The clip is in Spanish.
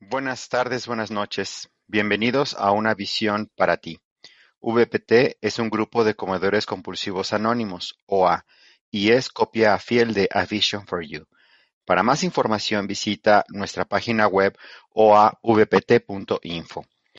Buenas tardes, buenas noches. Bienvenidos a una visión para ti. VPT es un grupo de comedores compulsivos anónimos, OA, y es copia fiel de A Vision for You. Para más información visita nuestra página web oavpt.info.